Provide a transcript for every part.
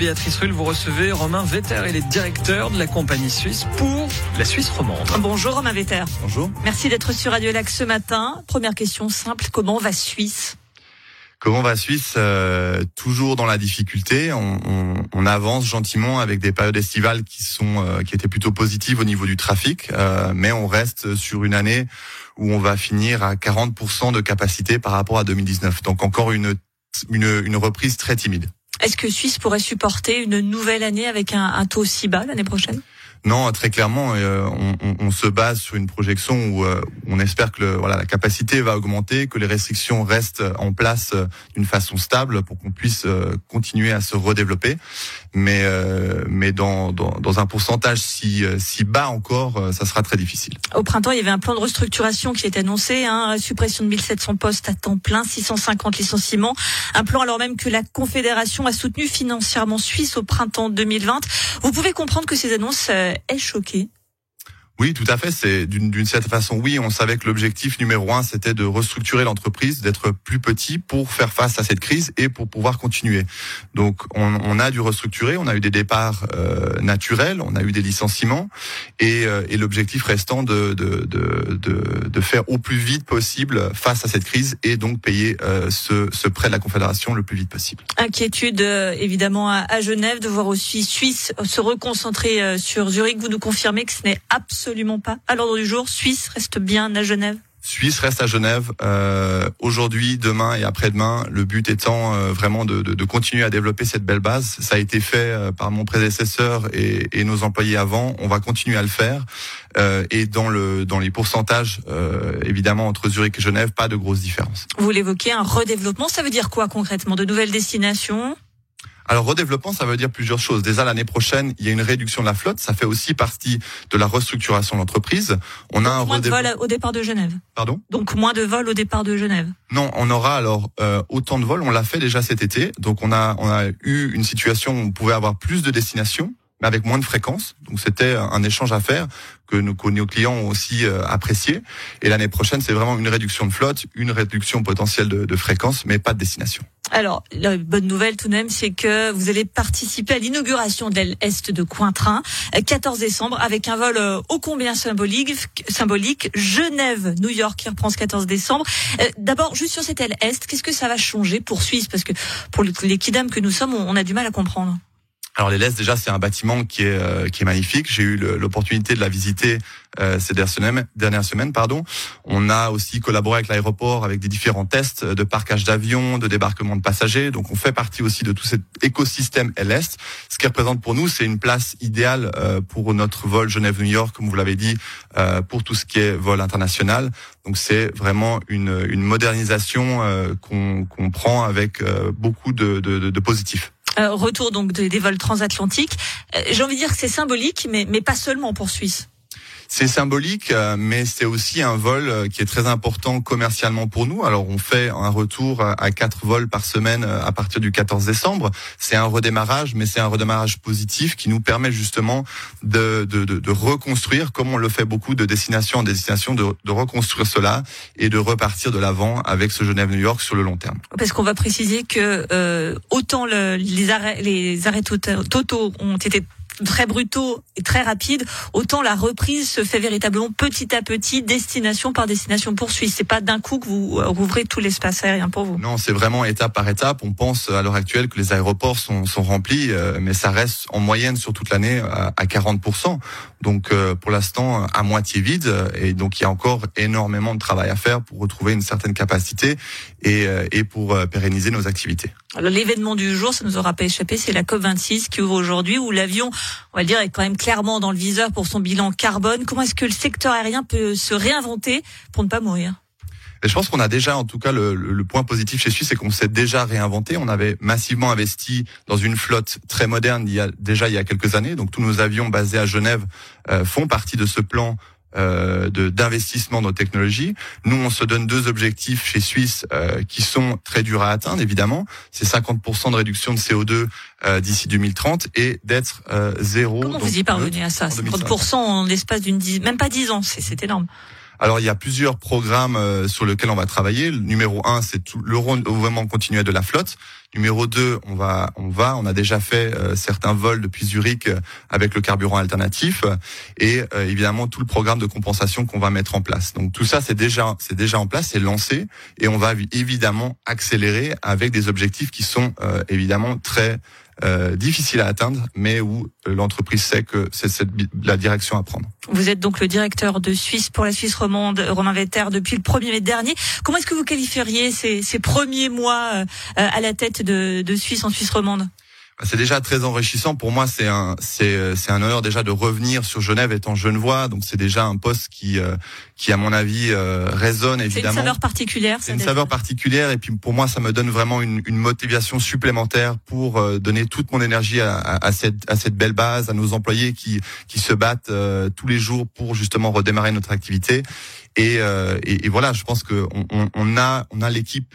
Béatrice Rulle, vous recevez Romain Vetter et les directeurs de la compagnie suisse pour la Suisse romande. Bonjour Romain Vetter. Bonjour. Merci d'être sur Radio Lac ce matin. Première question simple, comment va Suisse? Comment va Suisse euh, Toujours dans la difficulté? On, on, on, avance gentiment avec des périodes estivales qui sont euh, qui étaient plutôt positives au niveau du trafic, euh, mais on reste sur une année où on va finir à 40% de capacité par rapport à 2019. Donc encore une une, une reprise très timide. Est-ce que Suisse pourrait supporter une nouvelle année avec un, un taux si bas l'année prochaine? Non, très clairement, euh, on, on, on, se base sur une projection où euh, on espère que le, voilà, la capacité va augmenter, que les restrictions restent en place euh, d'une façon stable pour qu'on puisse euh, continuer à se redévelopper. Mais, euh, mais dans, dans, dans, un pourcentage si, si bas encore, ça sera très difficile. Au printemps, il y avait un plan de restructuration qui est annoncé, hein, suppression de 1700 postes à temps plein, 650 licenciements. Un plan alors même que la Confédération a soutenu financièrement Suisse au printemps 2020. Vous pouvez comprendre que ces annonces est choqué oui, tout à fait. C'est d'une certaine façon, oui, on savait que l'objectif numéro un, c'était de restructurer l'entreprise, d'être plus petit pour faire face à cette crise et pour pouvoir continuer. Donc, on, on a dû restructurer. On a eu des départs euh, naturels, on a eu des licenciements, et, euh, et l'objectif restant de, de, de, de, de faire au plus vite possible face à cette crise et donc payer euh, ce, ce prêt de la Confédération le plus vite possible. Inquiétude euh, évidemment à, Genève de voir aussi Suisse se reconcentrer euh, sur Zurich. Vous nous confirmez que ce n'est absolument absolument pas à l'ordre du jour. Suisse reste bien à Genève. Suisse reste à Genève euh, aujourd'hui, demain et après-demain. Le but étant euh, vraiment de, de, de, continuer à développer cette belle base. Ça a été fait euh, par mon prédécesseur et, et, nos employés avant. On va continuer à le faire. Euh, et dans le dans les pourcentages, euh, évidemment entre Zurich et Genève, pas de grosse différence. Vous l'évoquez, un redéveloppement, ça veut dire quoi concrètement? De nouvelles destinations? Alors redéveloppement, ça veut dire plusieurs choses. Déjà l'année prochaine, il y a une réduction de la flotte, ça fait aussi partie de la restructuration de l'entreprise. On a un moins de vols au départ de Genève. Pardon? Donc moins de vols au départ de Genève. Non, on aura alors euh, autant de vols. On l'a fait déjà cet été. Donc on a on a eu une situation où on pouvait avoir plus de destinations mais avec moins de fréquence. Donc c'était un échange à faire que nos, clients ont aussi euh, apprécié. Et l'année prochaine, c'est vraiment une réduction de flotte, une réduction potentielle de, de fréquence, mais pas de destination. Alors, la bonne nouvelle tout de même, c'est que vous allez participer à l'inauguration de l'aile Est de Cointrin, 14 décembre, avec un vol euh, ô combien symbolique, symbolique Genève-New York qui reprend ce 14 décembre. Euh, d'abord, juste sur cette aile Est, qu'est-ce que ça va changer pour Suisse? Parce que pour les kidam que nous sommes, on a du mal à comprendre. Alors les déjà c'est un bâtiment qui est euh, qui est magnifique. J'ai eu l'opportunité de la visiter euh, ces dernières semaines, pardon. On a aussi collaboré avec l'aéroport avec des différents tests de parquage d'avions, de débarquement de passagers. Donc on fait partie aussi de tout cet écosystème LS. Ce qui représente pour nous c'est une place idéale euh, pour notre vol Genève-New York comme vous l'avez dit euh, pour tout ce qui est vol international. Donc c'est vraiment une, une modernisation euh, qu'on qu'on prend avec euh, beaucoup de, de, de, de positifs. Euh, retour donc des, vols transatlantiques. Euh, J'ai envie de dire que c'est symbolique, mais, mais pas seulement pour Suisse. C'est symbolique, euh, mais c'est aussi un vol euh, qui est très important commercialement pour nous. Alors on fait un retour à quatre vols par semaine euh, à partir du 14 décembre. C'est un redémarrage, mais c'est un redémarrage positif qui nous permet justement de, de, de, de, reconstruire, comme on le fait beaucoup de destination en destination, de, de reconstruire cela et de repartir de l'avant avec ce Genève-New York sur le long terme. Parce qu'on va préciser que euh, autant le, les arrêts, les arrêts totaux ont été très brutaux et très rapides, autant la reprise se fait véritablement petit à petit, destination par destination pour Suisse. C'est pas d'un coup que vous rouvrez tout l'espace aérien pour vous. Non, c'est vraiment étape par étape. On pense à l'heure actuelle que les aéroports sont, sont remplis, euh, mais ça reste en moyenne sur toute l'année à, à 40%. Donc euh, pour l'instant à moitié vide et donc il y a encore énormément de travail à faire pour retrouver une certaine capacité et, euh, et pour pérenniser nos activités. L'événement du jour, ça nous aura pas échappé, c'est la COP26 qui ouvre aujourd'hui où l'avion, on va le dire, est quand même clairement dans le viseur pour son bilan carbone. Comment est-ce que le secteur aérien peut se réinventer pour ne pas mourir? Et je pense qu'on a déjà, en tout cas, le, le point positif chez Suisse, c'est qu'on s'est déjà réinventé. On avait massivement investi dans une flotte très moderne il y a, déjà il y a quelques années. Donc tous nos avions basés à Genève euh, font partie de ce plan euh, d'investissement dans technologies. Nous, on se donne deux objectifs chez Suisse euh, qui sont très durs à atteindre, évidemment. C'est 50% de réduction de CO2 euh, d'ici 2030 et d'être euh, zéro. Comment vous y parvenez à ça? 50% en l'espace d'une même pas 10 ans, c'est énorme. Alors il y a plusieurs programmes euh, sur lesquels on va travailler. Le numéro un, c'est le renouvellement continuel de la flotte. Numéro 2, on va, on va, on a déjà fait euh, certains vols depuis Zurich euh, avec le carburant alternatif et évidemment tout le programme de compensation qu'on va mettre en place. Donc tout ça, c'est déjà, c'est déjà en place, c'est lancé et on va évidemment accélérer avec des objectifs qui sont évidemment très euh, difficile à atteindre, mais où l'entreprise sait que c'est la direction à prendre. Vous êtes donc le directeur de Suisse pour la Suisse romande, Romain Vetter, depuis le 1er mai dernier. Comment est-ce que vous qualifieriez ces, premiers mois euh, à la tête de, de Suisse en Suisse romande? C'est déjà très enrichissant pour moi. C'est un, c'est, c'est un honneur déjà de revenir sur Genève étant genevois. Donc c'est déjà un poste qui, euh, qui à mon avis euh, résonne évidemment. C'est une saveur particulière. C'est une saveur particulière et puis pour moi ça me donne vraiment une, une motivation supplémentaire pour euh, donner toute mon énergie à, à, cette, à cette belle base, à nos employés qui, qui se battent tous les jours pour justement redémarrer notre activité. Et, et, et voilà, je pense que on, on a, on a l'équipe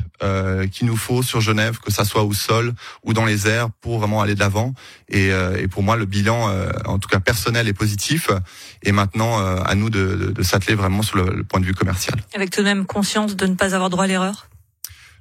qu'il nous faut sur Genève, que ça soit au sol ou dans les airs, pour vraiment aller de l'avant. Et, euh, et, pour moi, le bilan, euh, en tout cas personnel, est positif. Et maintenant, euh, à nous de, de, s'atteler vraiment sur le, point de vue commercial. Avec tout de même conscience de ne pas avoir droit à l'erreur?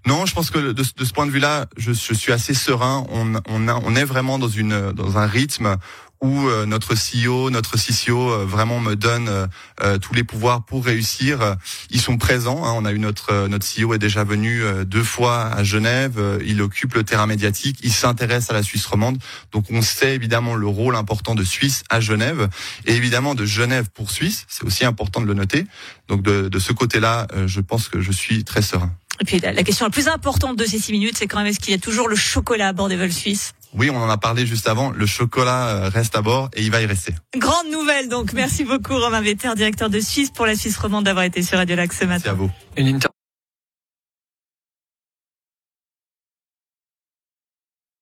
Non, je pense que de, de ce point de vue-là, je, je, suis assez serein. On, on, a, on est vraiment dans une dans un rythme où euh, notre CEO, notre CCO euh, vraiment me donne euh, tous les pouvoirs pour réussir. Ils sont présents. Hein. On a eu notre notre CEO est déjà venu deux fois à Genève. Il occupe le terrain médiatique. Il s'intéresse à la Suisse romande. Donc on sait évidemment le rôle important de Suisse à Genève et évidemment de Genève pour Suisse. C'est aussi important de le noter. Donc de, de ce côté-là, je pense que je suis très serein. Et puis la, question la plus importante de ces six minutes, c'est quand même est-ce qu'il y a toujours le chocolat à bord des vols suisses? Oui, on en a parlé juste avant. Le chocolat euh, reste à bord et il va y rester. Grande nouvelle donc. Merci beaucoup Romain Vetter, directeur de Suisse pour la Suisse romande d'avoir été sur Radio Lac ce matin. Merci à vous.